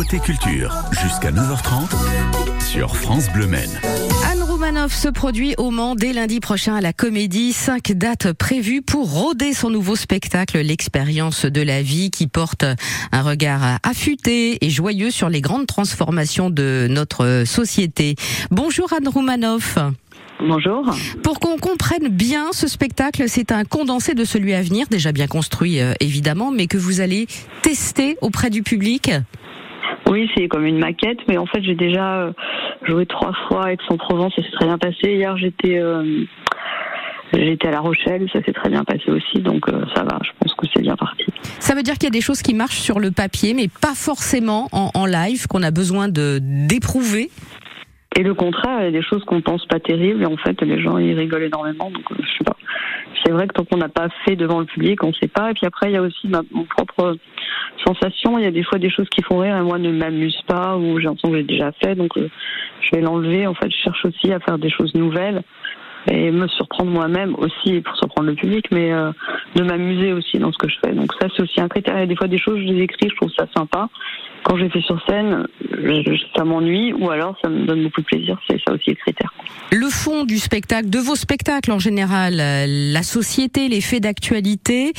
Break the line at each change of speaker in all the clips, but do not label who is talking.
Côté culture, jusqu'à 9h30 sur France Bleu Maine.
Anne Roumanoff se produit au Mans dès lundi prochain à la Comédie. Cinq dates prévues pour rôder son nouveau spectacle, l'expérience de la vie, qui porte un regard affûté et joyeux sur les grandes transformations de notre société. Bonjour Anne Roumanoff.
Bonjour.
Pour qu'on comprenne bien ce spectacle, c'est un condensé de celui à venir, déjà bien construit euh, évidemment, mais que vous allez tester auprès du public.
Oui, c'est comme une maquette, mais en fait j'ai déjà euh, joué trois fois avec son provence et c'est très bien passé. Hier j'étais euh, j'étais à La Rochelle, ça s'est très bien passé aussi, donc ça va. Je pense que c'est bien parti.
Ça veut dire qu'il y a des choses qui marchent sur le papier, mais pas forcément en, en live, qu'on a besoin de d'éprouver?
Et le contraire, il y a des choses qu'on pense pas terribles et en fait les gens ils rigolent énormément. Donc je sais pas. C'est vrai que tant qu'on n'a pas fait devant le public, on sait pas. Et puis après il y a aussi ma mon propre sensation. Il y a des fois des choses qui font rire et moi ne m'amuse pas ou j'ai l'impression que j'ai déjà fait. Donc je vais l'enlever. En fait, je cherche aussi à faire des choses nouvelles et me surprendre moi-même aussi pour surprendre le public, mais euh, de m'amuser aussi dans ce que je fais. Donc ça, c'est aussi un critère. Il y a des fois des choses, je les écris, je trouve ça sympa. Quand les fais sur scène, ça m'ennuie ou alors ça me donne beaucoup de plaisir. C'est ça aussi le critère.
Le fond du spectacle, de vos spectacles en général, euh, la société, les faits d'actualité,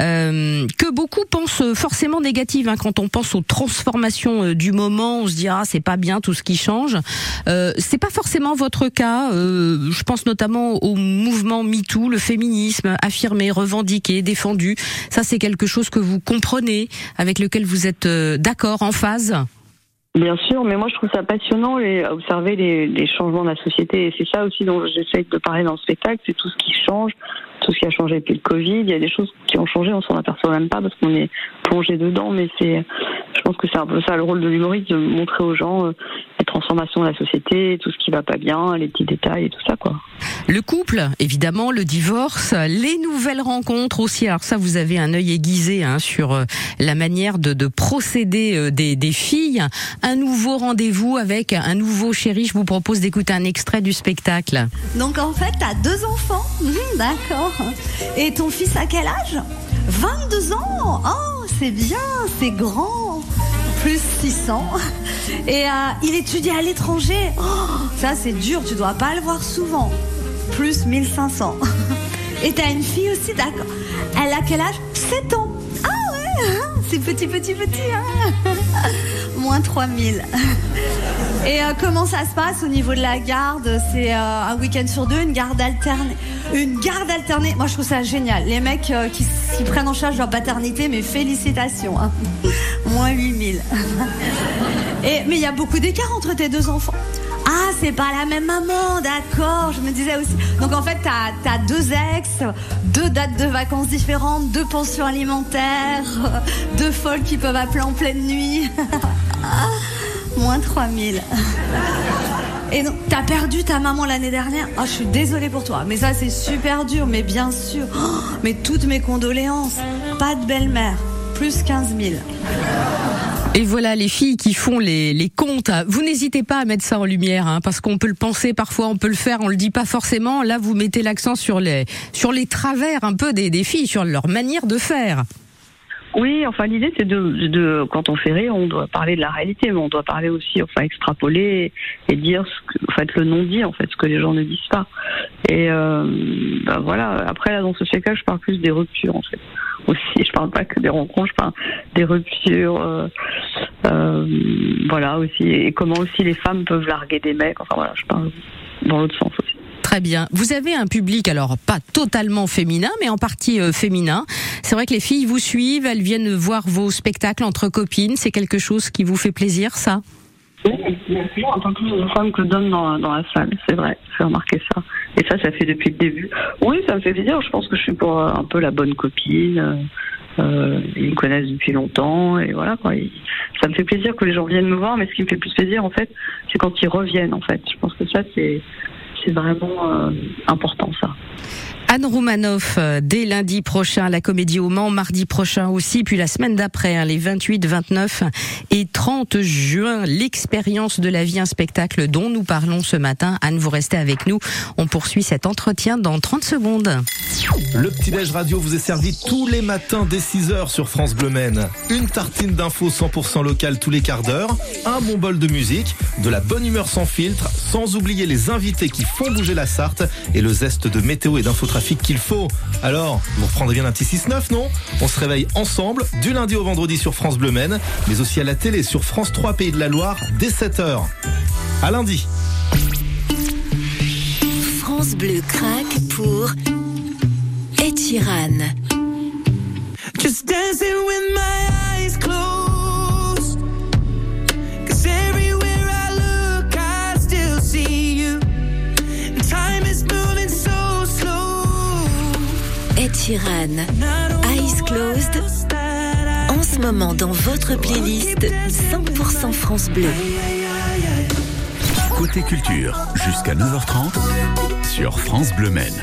euh, que beaucoup pensent forcément négatives. Hein, quand on pense aux transformations euh, du moment, on se dit ah c'est pas bien tout ce qui change. Euh, c'est pas forcément votre cas. Euh, je pense notamment au mouvement MeToo, le féminisme affirmé, revendiqué, défendu. Ça c'est quelque chose que vous comprenez, avec lequel vous êtes d'accord, en phase?
Bien sûr, mais moi je trouve ça passionnant à observer les, changements de la société et c'est ça aussi dont j'essaie de parler dans le spectacle, c'est tout ce qui change, tout ce qui a changé depuis le Covid. Il y a des choses qui ont changé, on s'en aperçoit même pas parce qu'on est plongé dedans, mais c'est, pense que c'est un peu ça le rôle de l'humoriste, de montrer aux gens euh, les transformations de la société, tout ce qui va pas bien, les petits détails et tout ça quoi.
Le couple, évidemment, le divorce, les nouvelles rencontres aussi. Alors ça, vous avez un œil aiguisé hein, sur euh, la manière de, de procéder euh, des, des, filles. Un nouveau rendez-vous avec un nouveau chéri. Je vous propose d'écouter un extrait du spectacle.
Donc en fait, t'as deux enfants. Mmh, D'accord. Et ton fils à quel âge? 22 ans. Oh, c'est bien, c'est grand. Plus 600. Et euh, il étudie à l'étranger. Oh, ça, c'est dur, tu dois pas le voir souvent. Plus 1500. Et t'as une fille aussi, d'accord. Elle a quel âge? 7 ans. Ah ouais, c'est petit, petit, petit. Hein Moins 3000. Et euh, comment ça se passe au niveau de la garde? C'est euh, un week-end sur deux, une garde alternée. Une garde alternée, moi je trouve ça génial. Les mecs qui, qui, prennent en charge leur paternité, mais félicitations. Hein. Moins 8000. Et, mais il y a beaucoup d'écart entre tes deux enfants. Ah, c'est pas la même maman, d'accord, je me disais aussi. Donc en fait, t'as as deux ex, deux dates de vacances différentes, deux pensions alimentaires, deux folles qui peuvent appeler en pleine nuit. Moins 3000. Et donc, t'as perdu ta maman l'année dernière Oh, je suis désolée pour toi. Mais ça, c'est super dur, mais bien sûr. Oh, mais toutes mes condoléances. Pas de belle-mère. Plus 15 000.
Et voilà les filles qui font les, les comptes. Vous n'hésitez pas à mettre ça en lumière, hein, parce qu'on peut le penser parfois, on peut le faire, on le dit pas forcément. Là, vous mettez l'accent sur les sur les travers un peu des, des filles, sur leur manière de faire.
Oui, enfin l'idée c'est de, de, quand on fait rire, on doit parler de la réalité, mais on doit parler aussi, enfin extrapoler et dire ce que, en fait le non dit, en fait ce que les gens ne disent pas. Et euh, ben voilà. Après là dans ce spectacle, je parle plus des ruptures en fait. Aussi, je parle pas que des rencontres, je parle des ruptures. Euh, euh, voilà aussi et comment aussi les femmes peuvent larguer des mecs. Enfin voilà, je parle dans l'autre sens aussi.
Très bien. Vous avez un public, alors pas totalement féminin, mais en partie euh, féminin. C'est vrai que les filles vous suivent, elles viennent voir vos spectacles entre copines. C'est quelque chose qui vous fait plaisir, ça?
Oui, bien sûr, en tant que femme que d'hommes dans, dans, la salle, c'est vrai, j'ai remarqué ça. Et ça, ça fait depuis le début. Oui, ça me fait plaisir. Je pense que je suis pour un peu la bonne copine. Euh, ils me connaissent depuis longtemps et voilà. Ça me fait plaisir que les gens viennent me voir, mais ce qui me fait plus plaisir en fait, c'est quand ils reviennent en fait. Je pense que ça c'est c'est vraiment euh, important ça.
Anne Roumanoff, euh, dès lundi prochain à la Comédie au Mans, mardi prochain aussi, puis la semaine d'après, hein, les 28, 29 et 30 juin, l'expérience de la vie, un spectacle dont nous parlons ce matin. Anne, vous restez avec nous. On poursuit cet entretien dans 30 secondes.
Le petit-déj radio vous est servi tous les matins dès 6h sur France Bleu Maine. Une tartine d'infos 100% locale tous les quarts d'heure, un bon bol de musique, de la bonne humeur sans filtre, sans oublier les invités qui font bouger la Sarthe et le zeste de météo et d'infotrafic qu'il faut. Alors, vous reprendrez bien un petit 6-9, non? On se réveille ensemble du lundi au vendredi sur France Bleu Maine, mais aussi à la télé sur France 3 Pays de la Loire dès 7h. À lundi.
France Bleu craque pour Etiran. Just dancing with my eyes closed. Cause everywhere I look, I still see you. time is moving so. Ed Sheeran, Eyes Closed. En ce moment dans votre playlist 100% France Bleu.
Côté culture, jusqu'à 9h30 sur France Bleu Maine.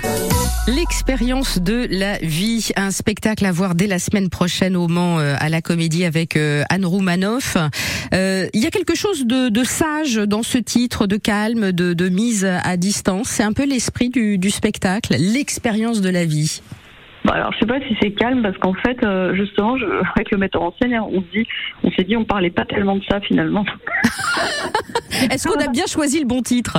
L'expérience de la vie, un spectacle à voir dès la semaine prochaine au Mans euh, à la Comédie avec euh, Anne Roumanoff. Euh, il y a quelque chose de, sage dans ce titre, de calme, de, mise à distance. C'est un peu l'esprit du, du spectacle, l'expérience de la vie.
Bah alors je sais pas si c'est calme parce qu'en fait justement je, avec le metteur en scène on dit on s'est dit on parlait pas tellement de ça finalement.
Est-ce qu'on a bien choisi le bon titre?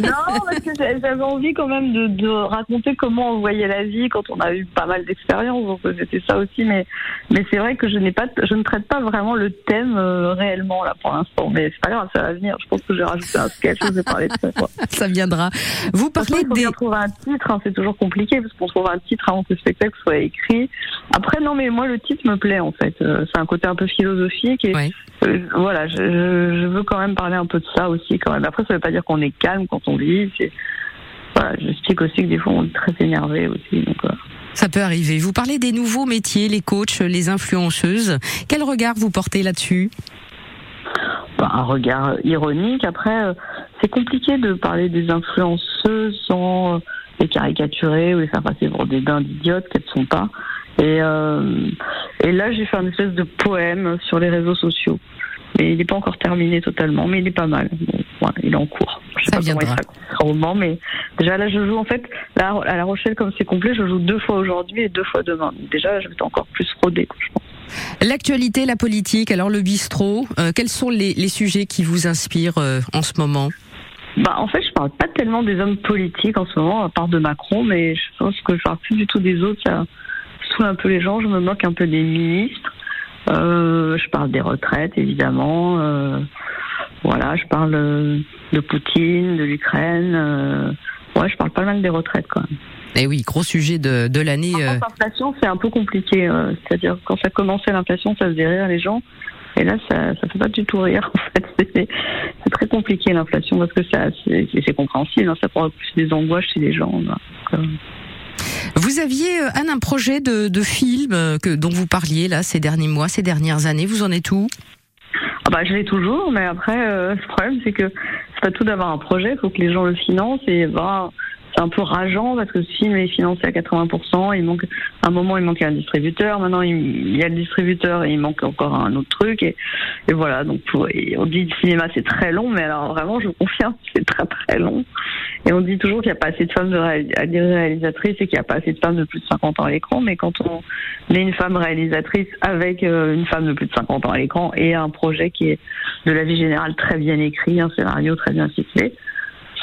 Non, parce que j'avais envie quand même de, raconter comment on voyait la vie quand on a eu pas mal d'expériences. Donc c'était ça aussi, mais mais c'est vrai que je n'ai pas, je ne traite pas vraiment le thème euh, réellement là pour l'instant. Mais c'est pas grave, ça va venir. Je pense que j'ai rajouté un sketch, je vais parler de ça.
Ça viendra. Vous parlez
des. trouver un titre, hein, c'est toujours compliqué parce qu'on trouve un titre avant que le spectacle soit écrit. Après non, mais moi le titre me plaît en fait. Euh, c'est un côté un peu philosophique et euh, voilà, je, je veux quand même parler un peu de ça aussi quand même. Après, ça veut pas dire qu'on est calme quand on vit. Voilà, j'explique aussi que des fois on est très énervé aussi. Donc,
Ça peut arriver. Vous parlez des nouveaux métiers, les coachs, les influenceuses. Quel regard vous portez là-dessus?
Bah, Un regard ironique. Après, euh, c'est compliqué de parler des influenceuses sans euh, les caricaturer ou les faire passer pour des dindes idiotes qu'elles ne sont pas. Et, euh, et là, j'ai fait un espèce de poème sur les réseaux sociaux mais il n'est pas encore terminé totalement, mais il est pas mal. il est en cours.
Je sais pas viendra.
comment il sera au mais déjà là je joue en fait là à La Rochelle comme c'est complet, je joue deux fois aujourd'hui et deux fois demain. Donc déjà je vais encore plus je pense.
L'actualité, la politique, alors le bistrot, euh, quels sont les, les, sujets qui vous inspirent euh, en ce moment?
Bah, en fait, je parle pas tellement des hommes politiques en ce moment, à part de Macron, mais je pense que je parle plus du tout des autres. Ça saoule un peu les gens. Je me moque un peu des ministres. Euh, je parle des retraites, évidemment. Euh, voilà, je parle euh, de Poutine, de l'Ukraine. ouais, je parle pas mal des retraites quand même.
Eh oui, gros sujet de, de l'année.
L'inflation, c'est un peu compliqué. C'est-à-dire, quand ça commençait l'inflation, ça faisait rire les gens. Et là, ça, ça fait pas du tout rire. En fait, c'est très compliqué l'inflation parce que c'est compréhensible. Hein, ça prend plus des angoisses chez les gens.
Vous aviez, euh, Anne, un projet de, de film euh, que, dont vous parliez là ces derniers mois, ces dernières années. Vous en êtes où?
Ah bah, je l'ai toujours, mais après, euh, le problème, c'est que c'est pas tout d'avoir un projet, il faut que les gens le financent et bah, c'est un peu rageant parce que film est financé à 80%. Il manque, à un moment, il manquait un distributeur. Maintenant, il, y a le distributeur et il manque encore un autre truc. Et, voilà. Donc, on dit le cinéma, c'est très long, mais alors vraiment, je confirme, c'est très très long. Et on dit toujours qu'il n'y a pas assez de femmes de réalisatrices et qu'il n'y a pas assez de femmes de plus de 50 ans à l'écran. Mais quand on est une femme réalisatrice avec euh, une femme de plus de 50 ans à l'écran et un projet qui est de la vie générale très bien écrit, un scénario très bien situé,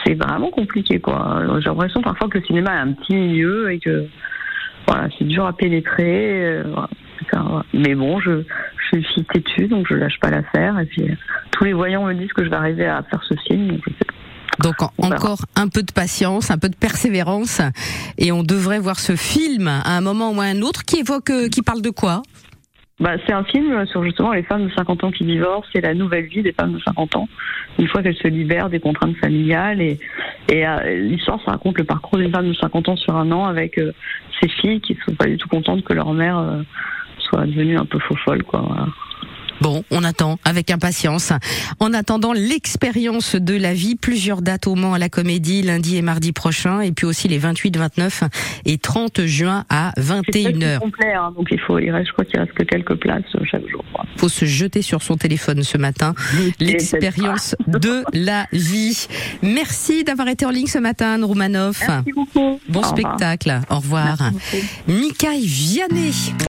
c'est vraiment compliqué, quoi. J'ai l'impression parfois que le cinéma est un petit milieu et que voilà, c'est dur à pénétrer. Euh, Mais bon, je, je suis têtue, donc je lâche pas l'affaire. Et puis tous les voyants me disent que je vais arriver à faire ce film, donc
Donc encore un peu de patience, un peu de persévérance, et on devrait voir ce film à un moment ou à un autre qui évoque, euh, qui parle de quoi?
Bah, c'est un film sur justement les femmes de 50 ans qui divorcent et la nouvelle vie des femmes de 50 ans, une fois qu'elles se libèrent des contraintes familiales. Et, et euh, l'histoire, ça raconte le parcours des femmes de 50 ans sur un an avec euh, ces filles qui ne sont pas du tout contentes que leur mère euh, soit devenue un peu faux folle. Quoi,
Bon, on attend avec impatience. En attendant l'expérience de la vie, plusieurs dates au Mans à la Comédie lundi et mardi prochain, et puis aussi les 28, 29 et 30 juin à
C'est presque
21h.
complet, hein, donc il faut, il reste, je crois qu'il reste que quelques places euh, chaque jour. quoi.
Faut se jeter sur son téléphone ce matin. L'expérience de la vie. Merci d'avoir été en ligne ce matin, Roumanoff.
Merci beaucoup.
Bon
Au revoir.
spectacle. Au revoir. Mikaï Vianney.